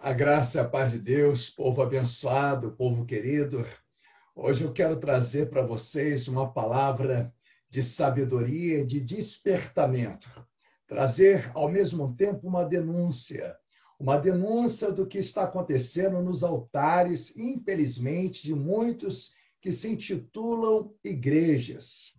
A graça e a paz de Deus, povo abençoado, povo querido. Hoje eu quero trazer para vocês uma palavra de sabedoria, de despertamento. Trazer ao mesmo tempo uma denúncia, uma denúncia do que está acontecendo nos altares, infelizmente, de muitos que se intitulam igrejas.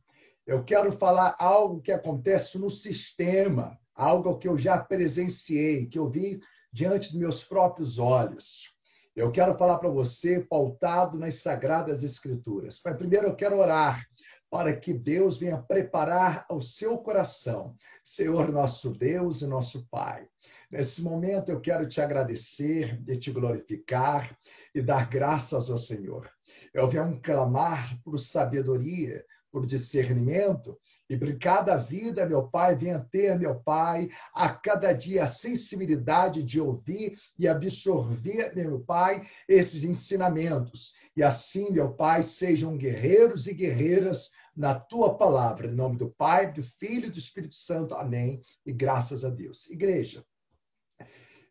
Eu quero falar algo que acontece no sistema, algo que eu já presenciei, que eu vi diante dos meus próprios olhos. Eu quero falar para você pautado nas sagradas escrituras. Mas primeiro eu quero orar para que Deus venha preparar o seu coração, Senhor nosso Deus e nosso Pai. Nesse momento eu quero te agradecer, e te glorificar e dar graças ao Senhor. Eu venho clamar por sabedoria, por discernimento, e por cada vida, meu Pai, venha ter, meu Pai, a cada dia a sensibilidade de ouvir e absorver, meu Pai, esses ensinamentos. E assim, meu Pai, sejam guerreiros e guerreiras na tua palavra. Em nome do Pai, do Filho e do Espírito Santo. Amém. E graças a Deus. Igreja,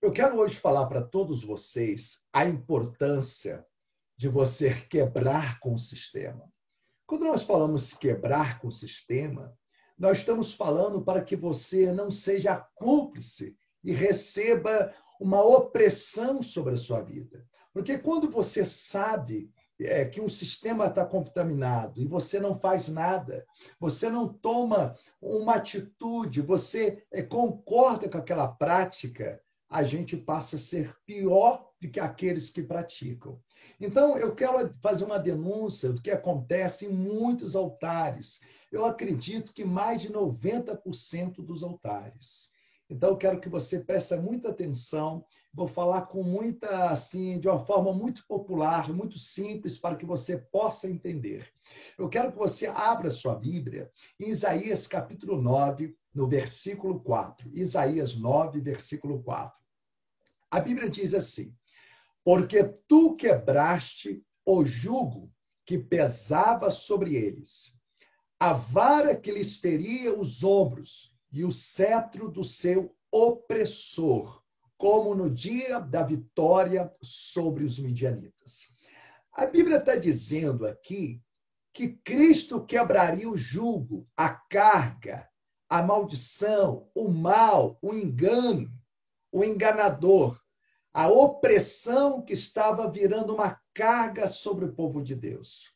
eu quero hoje falar para todos vocês a importância de você quebrar com o sistema. Quando nós falamos quebrar com o sistema, nós estamos falando para que você não seja cúmplice e receba uma opressão sobre a sua vida. Porque quando você sabe é, que um sistema está contaminado e você não faz nada, você não toma uma atitude, você é, concorda com aquela prática, a gente passa a ser pior do que aqueles que praticam. Então, eu quero fazer uma denúncia do que acontece em muitos altares. Eu acredito que mais de 90% dos altares. Então, eu quero que você preste muita atenção. Vou falar com muita, assim, de uma forma muito popular, muito simples, para que você possa entender. Eu quero que você abra sua Bíblia em Isaías capítulo 9, no versículo 4. Isaías 9, versículo 4. A Bíblia diz assim: Porque tu quebraste o jugo que pesava sobre eles, a vara que lhes feria os ombros e o cetro do seu opressor, como no dia da vitória sobre os midianitas. A Bíblia está dizendo aqui que Cristo quebraria o jugo, a carga, a maldição, o mal, o engano, o enganador, a opressão que estava virando uma carga sobre o povo de Deus.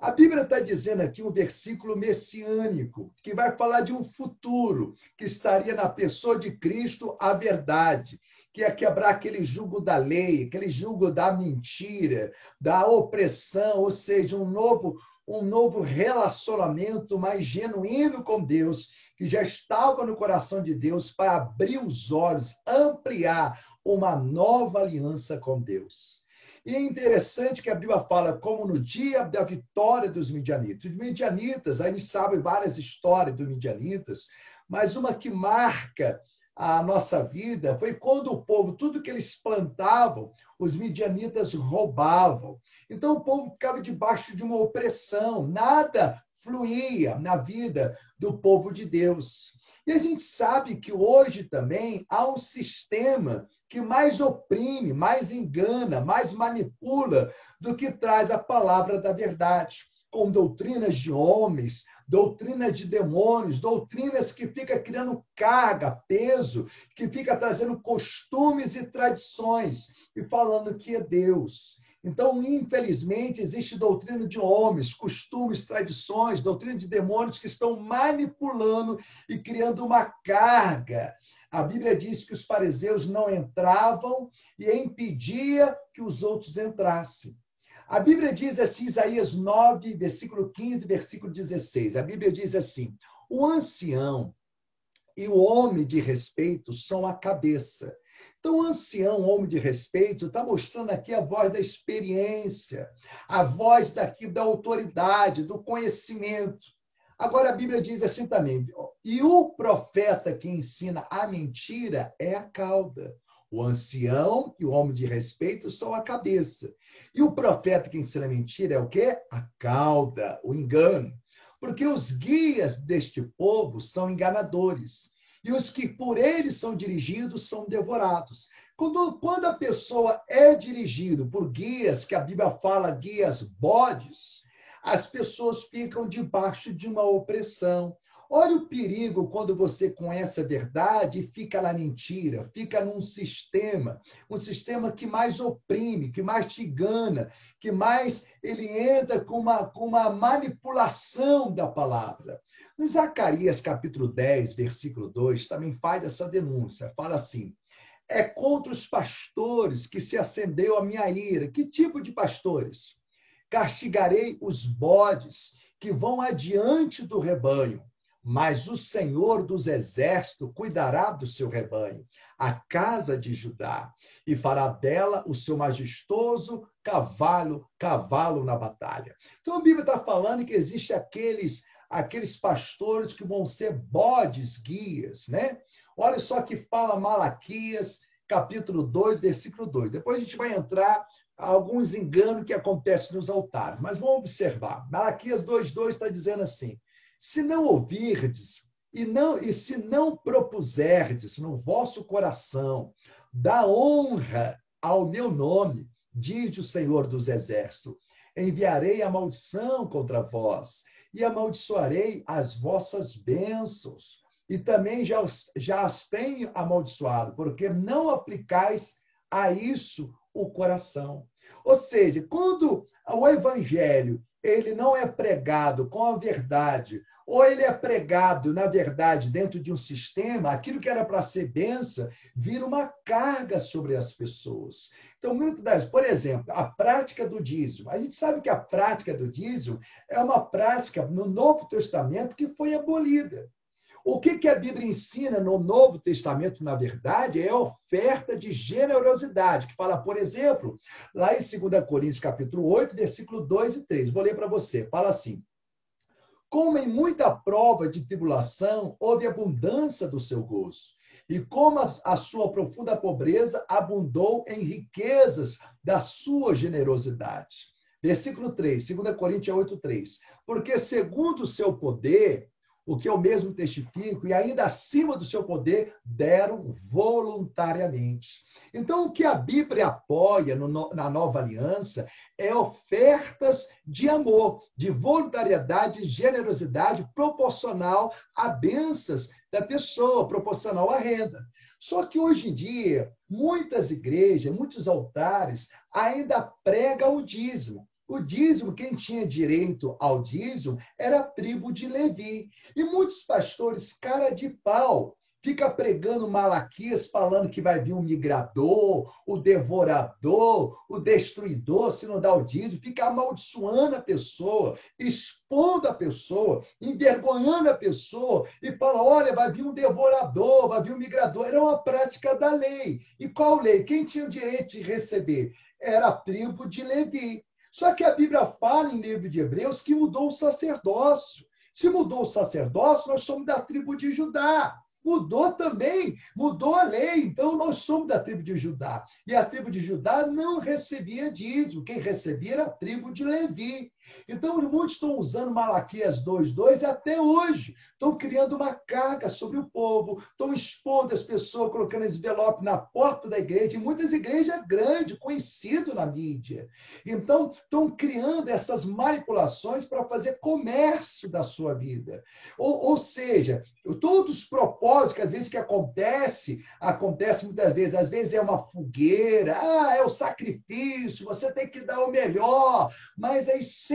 A Bíblia está dizendo aqui um versículo messiânico, que vai falar de um futuro que estaria na pessoa de Cristo a verdade, que é quebrar aquele jugo da lei, aquele jugo da mentira, da opressão, ou seja, um novo um novo relacionamento mais genuíno com Deus, que já estava no coração de Deus para abrir os olhos, ampliar uma nova aliança com Deus. E é interessante que a Bíblia fala como no dia da vitória dos midianitas. Os midianitas, a gente sabe várias histórias dos midianitas, mas uma que marca a nossa vida foi quando o povo, tudo que eles plantavam, os midianitas roubavam. Então o povo ficava debaixo de uma opressão, nada fluía na vida do povo de Deus. E a gente sabe que hoje também há um sistema que mais oprime, mais engana, mais manipula do que traz a palavra da verdade, com doutrinas de homens, doutrinas de demônios, doutrinas que fica criando carga, peso, que fica trazendo costumes e tradições e falando que é Deus. Então, infelizmente, existe doutrina de homens, costumes, tradições, doutrina de demônios que estão manipulando e criando uma carga. A Bíblia diz que os fariseus não entravam e impedia que os outros entrassem. A Bíblia diz assim, Isaías 9, versículo 15, versículo 16. A Bíblia diz assim: o ancião e o homem de respeito são a cabeça então, o ancião, homem de respeito, está mostrando aqui a voz da experiência, a voz daqui da autoridade, do conhecimento. Agora, a Bíblia diz assim também: e o profeta que ensina a mentira é a cauda. O ancião e o homem de respeito são a cabeça. E o profeta que ensina a mentira é o quê? A cauda, o engano. Porque os guias deste povo são enganadores e os que por eles são dirigidos são devorados. Quando, quando a pessoa é dirigida por guias, que a Bíblia fala guias bodes, as pessoas ficam debaixo de uma opressão. Olha o perigo quando você conhece a verdade e fica na mentira, fica num sistema, um sistema que mais oprime, que mais te engana, que mais ele entra com uma, com uma manipulação da palavra. No Zacarias capítulo 10, versículo 2, também faz essa denúncia, fala assim, é contra os pastores que se acendeu a minha ira. Que tipo de pastores? Castigarei os bodes que vão adiante do rebanho mas o Senhor dos exércitos cuidará do seu rebanho, a casa de Judá, e fará dela o seu majestoso cavalo, cavalo na batalha. Então a Bíblia está falando que existe aqueles aqueles pastores que vão ser bodes guias, né? Olha só que fala Malaquias, capítulo 2, versículo 2. Depois a gente vai entrar alguns enganos que acontecem nos altares, mas vamos observar. Malaquias 2:2 está dizendo assim: se não ouvirdes e não e se não propuserdes no vosso coração da honra ao meu nome, diz o Senhor dos Exércitos, enviarei a maldição contra vós e amaldiçoarei as vossas bênçãos. E também já, já as tenho amaldiçoado, porque não aplicais a isso o coração. Ou seja, quando o evangelho ele não é pregado com a verdade, ou ele é pregado, na verdade, dentro de um sistema, aquilo que era para ser benção vira uma carga sobre as pessoas. Então, muitas das, por exemplo, a prática do dízimo. A gente sabe que a prática do dízimo é uma prática no Novo Testamento que foi abolida. O que, que a Bíblia ensina no Novo Testamento, na verdade, é a oferta de generosidade, que fala, por exemplo, lá em 2 Coríntios, capítulo 8, versículo 2 e 3. Vou ler para você. Fala assim: como em muita prova de tribulação houve abundância do seu gozo, e como a, sua profunda pobreza abundou em riquezas da sua generosidade. Versículo 3, 2 Coríntios 8, 3. Porque segundo o seu poder, o que eu mesmo testifico, e ainda acima do seu poder, deram voluntariamente. Então, o que a Bíblia apoia no, na nova aliança é ofertas de amor, de voluntariedade, de generosidade proporcional a bênçãos da pessoa, proporcional à renda. Só que hoje em dia, muitas igrejas, muitos altares ainda pregam o dízimo. O dízimo, quem tinha direito ao dízimo era a tribo de Levi. E muitos pastores, cara de pau, fica pregando Malaquias, falando que vai vir o migrador, o devorador, o destruidor, se não dá o dízimo, fica amaldiçoando a pessoa, expondo a pessoa, envergonhando a pessoa, e fala: olha, vai vir um devorador, vai vir um migrador. Era uma prática da lei. E qual lei? Quem tinha o direito de receber? Era a tribo de Levi. Só que a Bíblia fala em livro de Hebreus que mudou o sacerdócio. Se mudou o sacerdócio, nós somos da tribo de Judá mudou também, mudou a lei. Então, nós somos da tribo de Judá. E a tribo de Judá não recebia dízimo. Quem recebia era a tribo de Levi. Então, muitos estão usando Malaquias 2,2 até hoje. Estão criando uma carga sobre o povo, estão expondo as pessoas, colocando envelope na porta da igreja, e muitas igrejas grandes, conhecidas na mídia. Então, estão criando essas manipulações para fazer comércio da sua vida. Ou, ou seja, todos os propósitos que às vezes que acontece, acontece muitas vezes, às vezes é uma fogueira, ah, é o sacrifício, você tem que dar o melhor, mas aí sempre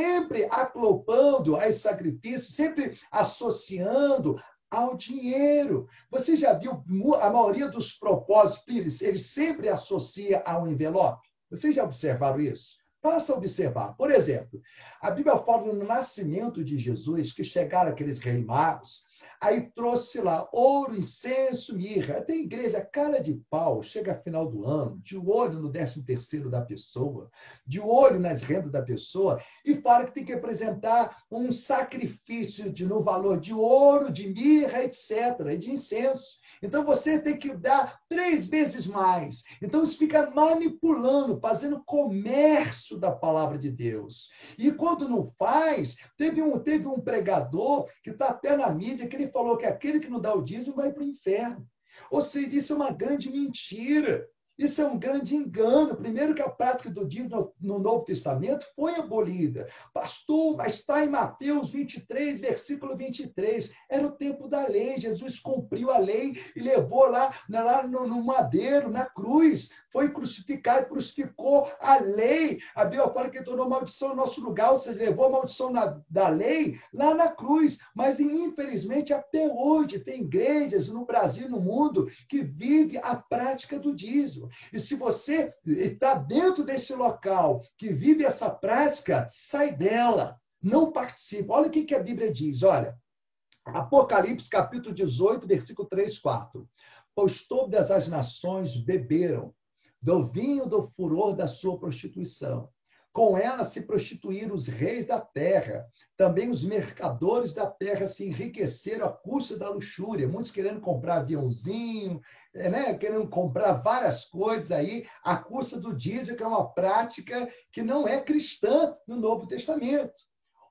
aclopando a esse sacrifício, sempre associando ao dinheiro. Você já viu a maioria dos propósitos, ele sempre associa a um envelope? Vocês já observaram isso? Passa a observar. Por exemplo, a Bíblia fala no nascimento de Jesus que chegaram aqueles reis magos Aí trouxe lá ouro, incenso, mirra. Tem igreja cara de pau, chega final do ano, de olho no décimo terceiro da pessoa, de olho nas rendas da pessoa, e fala que tem que apresentar um sacrifício de, no valor de ouro, de mirra, etc., e de incenso. Então você tem que dar três vezes mais. Então isso fica manipulando, fazendo comércio da palavra de Deus. E quando não faz, teve um, teve um pregador que está até na mídia que ele falou que aquele que não dá o dízimo vai para o inferno. Ou seja, isso é uma grande mentira. Isso é um grande engano. Primeiro que a prática do dízimo no Novo Testamento foi abolida. Pastor, mas está em Mateus 23, versículo 23. Era o tempo da lei. Jesus cumpriu a lei e levou lá, lá no, no madeiro, na cruz. Foi crucificado, crucificou a lei. A Bíblia fala que tornou maldição no nosso lugar, ou seja, levou a maldição na, da lei lá na cruz. Mas, infelizmente, até hoje tem igrejas no Brasil no mundo que vive a prática do dízimo. E se você está dentro desse local que vive essa prática, sai dela, não participa. Olha o que, que a Bíblia diz, olha. Apocalipse capítulo 18, versículo 3, 4. Pois todas as nações beberam do vinho do furor da sua prostituição. Com ela se prostituíram os reis da terra. Também os mercadores da terra se enriqueceram à custa da luxúria. Muitos querendo comprar aviãozinho, é, né? querendo comprar várias coisas aí, à custa do dízimo, que é uma prática que não é cristã no Novo Testamento.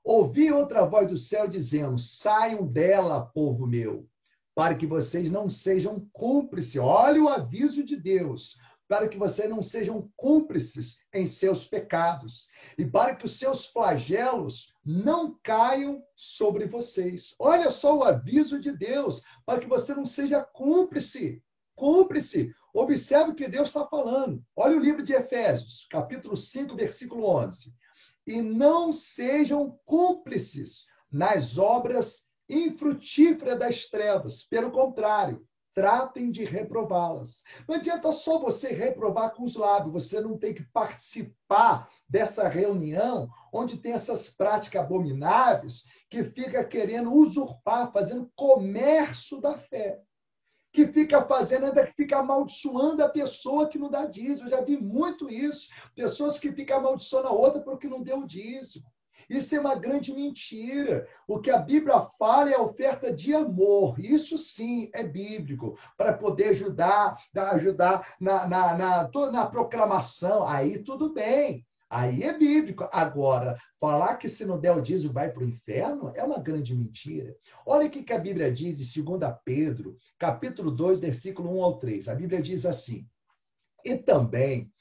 Ouvi outra voz do céu dizendo: saiam dela, povo meu, para que vocês não sejam cúmplices. Olha o aviso de Deus para que vocês não sejam cúmplices em seus pecados e para que os seus flagelos não caiam sobre vocês. Olha só o aviso de Deus, para que você não seja cúmplice. Cúmplice. Observe o que Deus está falando. Olha o livro de Efésios, capítulo 5, versículo 11. E não sejam cúmplices nas obras infrutíferas das trevas. Pelo contrário, tratem de reprová-las. Não adianta só você reprovar com os lábios, você não tem que participar dessa reunião onde tem essas práticas abomináveis que fica querendo usurpar, fazendo comércio da fé. Que fica fazendo, ainda que fica amaldiçoando a pessoa que não dá dízimo. Eu já vi muito isso. Pessoas que ficam amaldiçoando a outra porque não deu dízimo. Isso é uma grande mentira. O que a Bíblia fala é a oferta de amor. Isso sim é bíblico, para poder ajudar, ajudar na, na, na, na proclamação. Aí tudo bem. Aí é bíblico. Agora, falar que se não der o dízimo vai para o inferno é uma grande mentira. Olha o que a Bíblia diz em 2 Pedro, capítulo 2, versículo 1 ao 3. A Bíblia diz assim: E também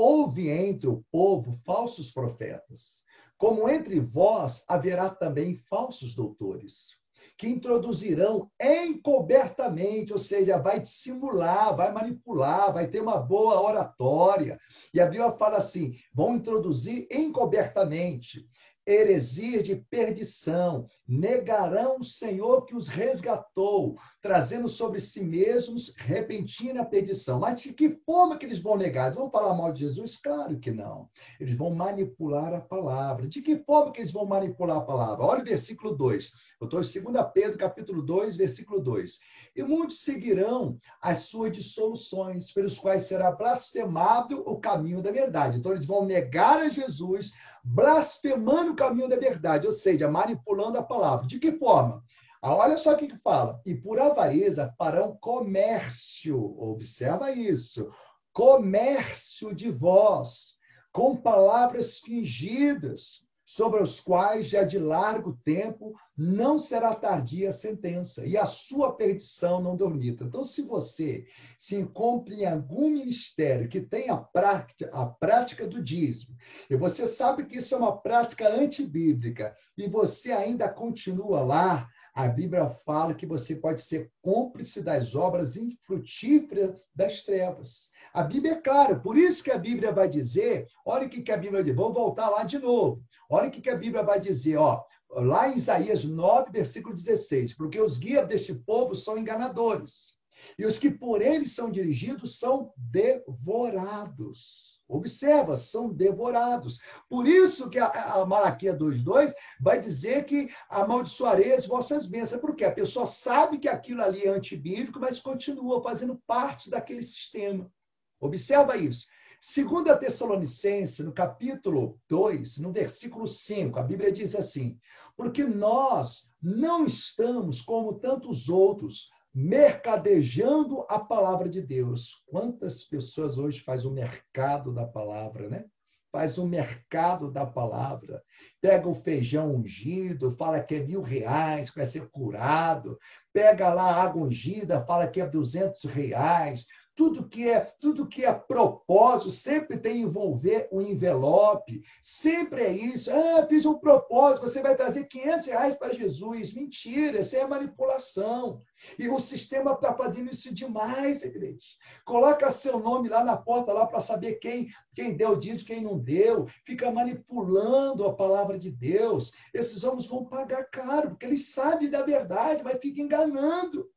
houve entre o povo falsos profetas, como entre vós haverá também falsos doutores, que introduzirão encobertamente, ou seja, vai dissimular, vai manipular, vai ter uma boa oratória. E a Bíblia fala assim: vão introduzir encobertamente heresia de perdição, negarão o Senhor que os resgatou, trazendo sobre si mesmos repentina perdição. Mas de que forma que eles vão negar? Eles vão falar mal de Jesus? Claro que não. Eles vão manipular a palavra. De que forma que eles vão manipular a palavra? Olha o versículo 2. Eu estou em 2 Pedro, capítulo 2, versículo 2. E muitos seguirão as suas dissoluções, pelos quais será blasfemado o caminho da verdade. Então, eles vão negar a Jesus, blasfemando o caminho da verdade, ou seja, manipulando a palavra. De que forma? Ah, olha só o que, fala. E por avareza farão comércio. Observa isso. Comércio de vós, com palavras fingidas, sobre os quais já de largo tempo não será tardia a sentença, e a sua perdição não dormita. Então, se você se encontra em algum ministério que tem a prática, a prática do dízimo, e você sabe que isso é uma prática antibíblica, e você ainda continua lá, a Bíblia fala que você pode ser cúmplice das obras infrutíferas das trevas. A Bíblia é clara, por isso que a Bíblia vai dizer, olha o que, a Bíblia diz, vamos voltar lá de novo. Olha o que, a Bíblia vai dizer, ó, lá em Isaías 9, versículo 16, porque os guias deste povo são enganadores, e os que por eles são dirigidos são devorados. Observa, são devorados. Por isso que a, a Malaquia 2,2 vai dizer que amaldiçoarei as vossas bênçãos. Porque a pessoa sabe que aquilo ali é antibíblico, mas continua fazendo parte daquele sistema. Observa isso. Segundo a Tessalonicense, no capítulo 2, no versículo 5, a Bíblia diz assim: Porque nós não estamos como tantos outros, mercadejando a palavra de Deus. Quantas pessoas hoje faz o mercado da palavra, né? Faz o mercado da palavra. Pega o feijão ungido, fala que é mil reais, vai ser curado. Pega lá a água ungida, fala que é duzentos reais tudo que é tudo que é propósito sempre tem envolver um envelope, sempre é isso. Ah, fiz um propósito, você vai trazer 500 reais para Jesus. Mentira, isso é manipulação. E o sistema está fazendo isso demais, igreja. Coloca seu nome lá na porta lá para saber quem quem deu diz, quem não deu. Fica manipulando a palavra de Deus. Esses homens vão pagar caro, porque eles sabem da verdade, mas fica enganando.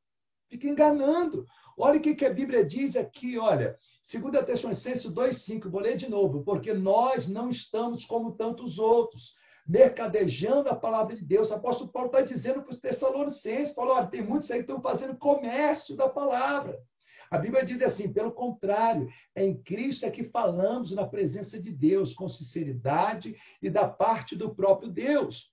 Fica enganando. Olha o que, que a Bíblia diz aqui, olha. 2 Tessalonicenses 2,5, vou ler de novo. Porque nós não estamos como tantos outros, mercadejando a palavra de Deus. O apóstolo Paulo está dizendo para os Tessalonicenses, Paulo, olha, tem muitos aí que estão fazendo comércio da palavra. A Bíblia diz assim, pelo contrário, é em Cristo é que falamos na presença de Deus, com sinceridade e da parte do próprio Deus.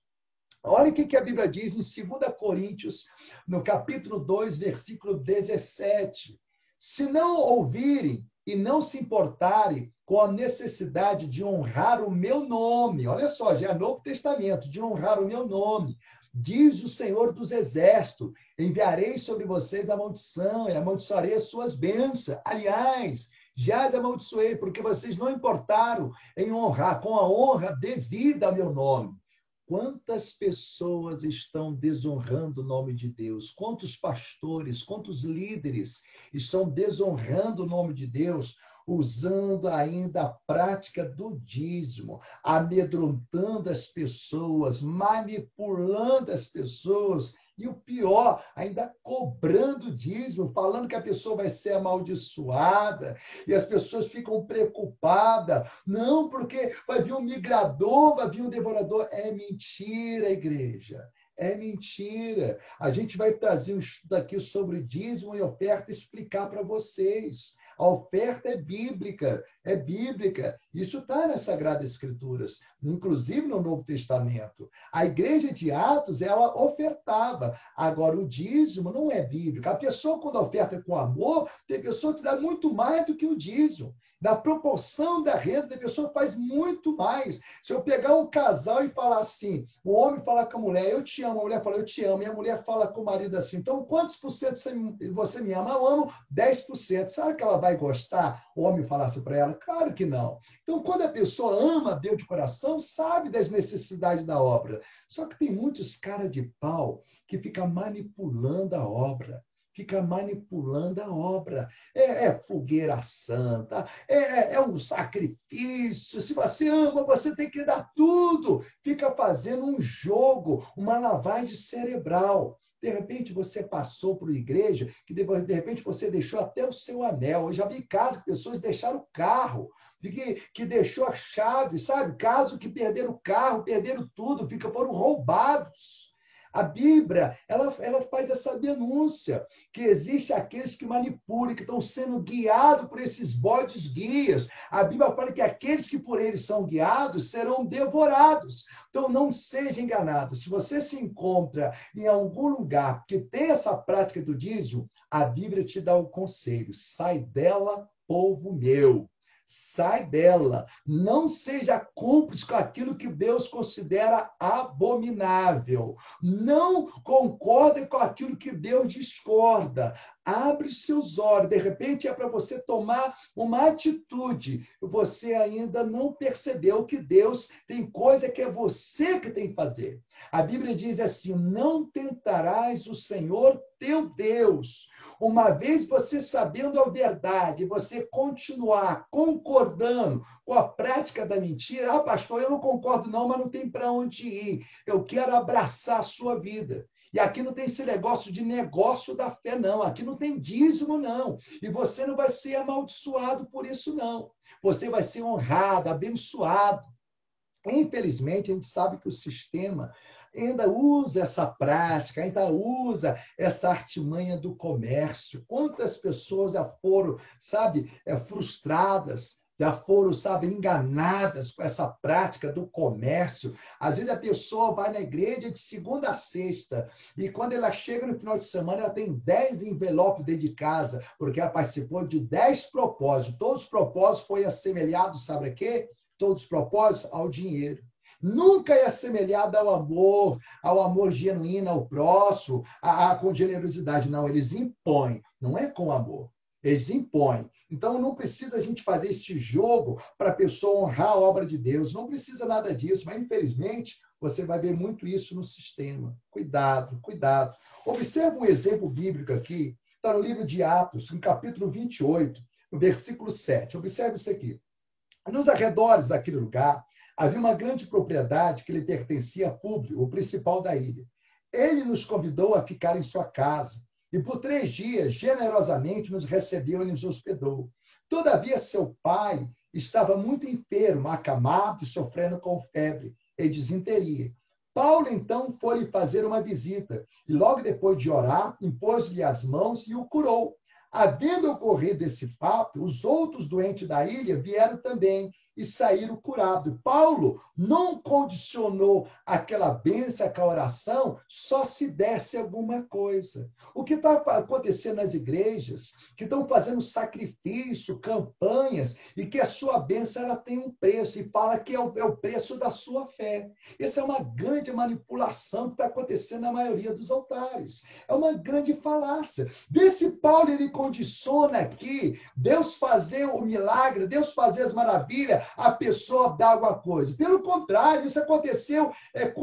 Olha o que a Bíblia diz em 2 Coríntios, no capítulo 2, versículo 17. Se não ouvirem e não se importarem com a necessidade de honrar o meu nome, olha só, já é Novo Testamento, de honrar o meu nome, diz o Senhor dos Exércitos: enviarei sobre vocês a maldição e amaldiçoarei as suas bênçãos. Aliás, já amaldiçoei, porque vocês não importaram em honrar com a honra devida ao meu nome. Quantas pessoas estão desonrando o nome de Deus? Quantos pastores, quantos líderes estão desonrando o nome de Deus, usando ainda a prática do dízimo, amedrontando as pessoas, manipulando as pessoas e o pior, ainda cobrando dízimo, falando que a pessoa vai ser amaldiçoada, e as pessoas ficam preocupadas. Não, porque vai vir um migrador, vai vir um devorador. É mentira, igreja. É mentira. A gente vai trazer um estudo aqui sobre dízimo e oferta explicar para vocês. A oferta é bíblica, é bíblica. Isso está nas Sagradas Escrituras, inclusive no Novo Testamento. A igreja de Atos, ela ofertava. Agora, o dízimo não é bíblico. A pessoa, quando oferta com amor, tem pessoa que dá muito mais do que o dízimo da proporção da renda da pessoa faz muito mais. Se eu pegar um casal e falar assim, o homem fala com a mulher, eu te amo, a mulher fala, eu te amo, e a mulher fala com o marido assim, então quantos por cento você me ama? Eu amo 10%. Sabe que ela vai gostar? O homem falasse para ela? Claro que não. Então, quando a pessoa ama Deus de coração, sabe das necessidades da obra. Só que tem muitos cara de pau que fica manipulando a obra fica manipulando a obra. É, é fogueira santa, é, é, é, um sacrifício. Se você ama, você tem que dar tudo. Fica fazendo um jogo, uma lavagem cerebral. De repente você passou por igreja, que de, repente você deixou até o seu anel. Eu já vi casos que pessoas deixaram o carro, que, que deixou a chave, sabe? Caso que perderam o carro, perderam tudo, fica, foram roubados. A Bíblia, ela, ela faz essa denúncia, que existe aqueles que manipulam, que estão sendo guiados por esses bodes guias. A Bíblia fala que aqueles que por eles são guiados serão devorados. Então, não seja enganado. Se você se encontra em algum lugar que tem essa prática do dízimo, a Bíblia te dá o conselho: sai dela, povo meu sai dela. Não seja cúmplice com aquilo que Deus considera abominável. Não concorde com aquilo que Deus discorda. Abre seus olhos. De repente é para você tomar uma atitude. Você ainda não percebeu que Deus tem coisa que é você que tem que fazer. A Bíblia diz assim: não tentarás o Senhor teu Deus uma vez você sabendo a verdade, você continuar concordando com a prática da mentira, ah, pastor, eu não concordo não, mas não tem para onde ir. Eu quero abraçar a sua vida. E aqui não tem esse negócio de negócio da fé, não. Aqui não tem dízimo, não. E você não vai ser amaldiçoado por isso, não. Você vai ser honrado, abençoado. Infelizmente, a gente sabe que o sistema ainda usa essa prática, ainda usa essa artimanha do comércio. Quantas pessoas já foram, sabe, é, frustradas, já foram, sabe, enganadas com essa prática do comércio. Às vezes a pessoa vai na igreja de segunda a sexta e quando ela chega no final de semana, ela tem dez envelopes dentro de casa, porque ela participou de dez propósitos. Todos os propósitos foram assemelhados, sabe a quê? Todos os propósitos ao dinheiro nunca é assemelhada ao amor, ao amor genuíno, ao próximo, a, a, com generosidade. Não, eles impõem, não é com amor. Eles impõem. Então, não precisa a gente fazer esse jogo para a pessoa honrar a obra de Deus. Não precisa nada disso, mas, infelizmente, você vai ver muito isso no sistema. Cuidado, cuidado. Observe um exemplo bíblico aqui. Está no livro de Atos, no capítulo 28, no versículo 7. Observe isso aqui. Nos arredores daquele lugar, havia uma grande propriedade que lhe pertencia a Públio, o principal da ilha. Ele nos convidou a ficar em sua casa e por três dias, generosamente, nos recebeu e nos hospedou. Todavia, seu pai estava muito enfermo, acamado e sofrendo com febre e desinteria. Paulo, então, foi lhe fazer uma visita e, logo depois de orar, impôs-lhe as mãos e o curou. Havendo ocorrido esse fato, os outros doentes da ilha vieram também e saíram curados. Paulo não condicionou aquela bênção, aquela oração, só se desse alguma coisa. O que está acontecendo nas igrejas, que estão fazendo sacrifício, campanhas, e que a sua bênção ela tem um preço, e fala que é o, é o preço da sua fé. Essa é uma grande manipulação que está acontecendo na maioria dos altares. É uma grande falácia. Vê se Paulo ele condiciona aqui Deus fazer o milagre, Deus fazer as maravilhas, a pessoa dá alguma coisa. Pelo contrário, isso aconteceu, é,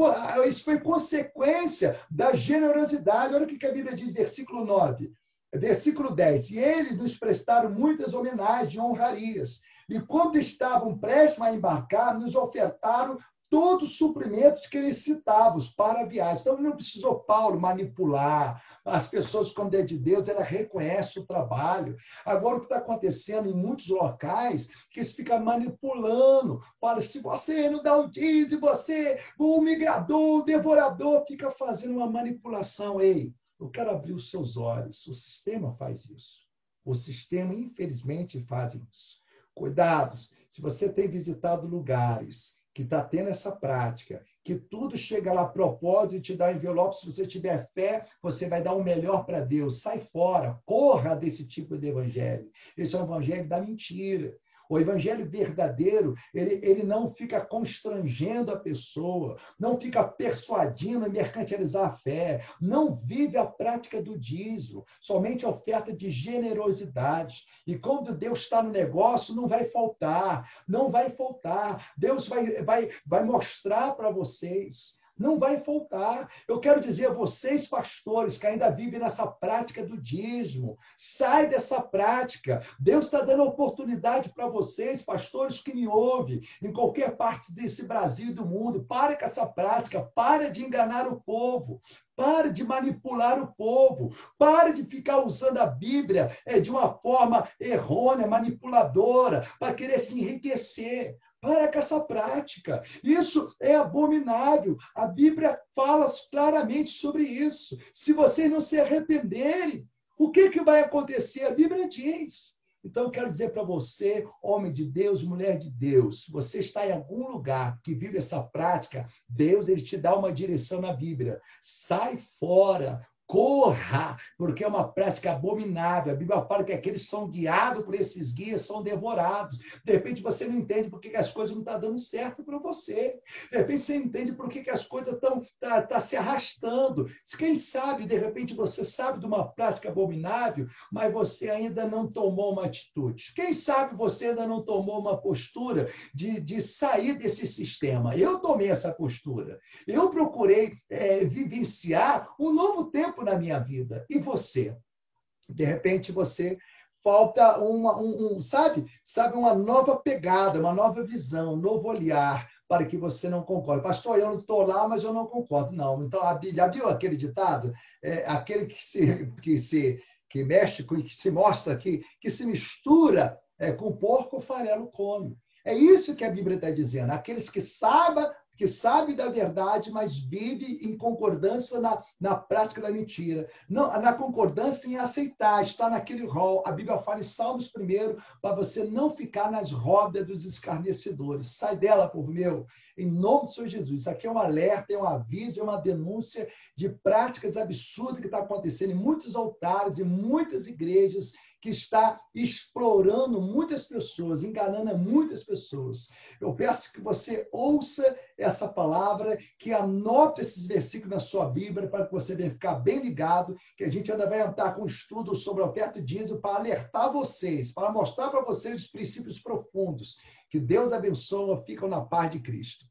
isso foi consequência da generosidade. Olha o que a Bíblia diz, versículo 9. Versículo 10. E eles nos prestaram muitas homenagens e honrarias. E quando estavam prestes a embarcar, nos ofertaram todos os suprimentos que eles citavam para a viagem. Então, não precisou Paulo manipular. As pessoas, quando é de Deus, ela reconhece o trabalho. Agora, o que está acontecendo em muitos locais, que eles ficam manipulando. Fala, se você não dá o dízimo, você, o migrador, o devorador, fica fazendo uma manipulação. Ei, eu quero abrir os seus olhos. O sistema faz isso. O sistema, infelizmente, faz isso. Cuidados. Se você tem visitado lugares que está tendo essa prática, que tudo chega lá a propósito e te dá envelope, se você tiver fé, você vai dar o melhor para Deus. Sai fora, corra desse tipo de evangelho. Esse é um evangelho da mentira. O evangelho verdadeiro, ele, ele não fica constrangendo a pessoa, não fica persuadindo a mercantilizar a fé, não vive a prática do dízimo, somente a oferta de generosidade. E quando Deus está no negócio, não vai faltar, não vai faltar. Deus vai, vai, vai mostrar para vocês não vai faltar. Eu quero dizer a vocês, pastores, que ainda vivem nessa prática do dízimo, sai dessa prática. Deus está dando oportunidade para vocês, pastores que me ouvem, em qualquer parte desse Brasil e do mundo. Pare com essa prática, pare de enganar o povo. Pare de manipular o povo. Pare de ficar usando a Bíblia é, de uma forma errônea, manipuladora, para querer se enriquecer. Para com essa prática. Isso é abominável. A Bíblia fala claramente sobre isso. Se vocês não se arrependerem, o que, que vai acontecer? A Bíblia diz. Então, quero dizer para você, homem de Deus, mulher de Deus, se você está em algum lugar que vive essa prática, Deus ele te dá uma direção na Bíblia. Sai fora, corra, porque é uma prática abominável. A Bíblia fala que aqueles que são guiados por esses guias são devorados. De repente você não entende por que as coisas não estão tá dando certo para você. De repente você entende por que as coisas estão tá, tá se arrastando. Quem sabe, de repente você sabe de uma prática abominável, mas você ainda não tomou uma atitude. Quem sabe você ainda não tomou uma postura de, de sair desse sistema. Eu tomei essa postura. Eu procurei é, vivenciar um novo tempo na minha vida. E você? De repente você falta uma, um, um, sabe, sabe uma nova pegada, uma nova visão, um novo olhar para que você não concorde. Pastor, eu não estou lá, mas eu não concordo. Não. Então, já viu aquele ditado? É, aquele que se, que se que mexe, que se mostra que, que se mistura é, com porco, o farelo come. É isso que a Bíblia está dizendo. Aqueles que sabem que sabe da verdade, mas vive em concordância na, na prática da mentira. Não, na concordância em aceitar, está naquele rol. A Bíblia fala em Salmos primeiro, para você não ficar nas rodas dos escarnecedores. Sai dela, povo meu, em nome do Senhor Jesus. Isso aqui é um alerta, é um aviso, é uma denúncia de práticas absurdas que está acontecendo em muitos altares, em muitas igrejas, que está explorando muitas pessoas, enganando muitas pessoas. Eu peço que você ouça essa palavra, que anote esses versículos na sua Bíblia, para que você venha ficar bem ligado, que a gente ainda vai entrar com um estudo sobre a oferta de dízimo para alertar vocês, para mostrar para vocês os princípios profundos. Que Deus abençoe, ficam na paz de Cristo.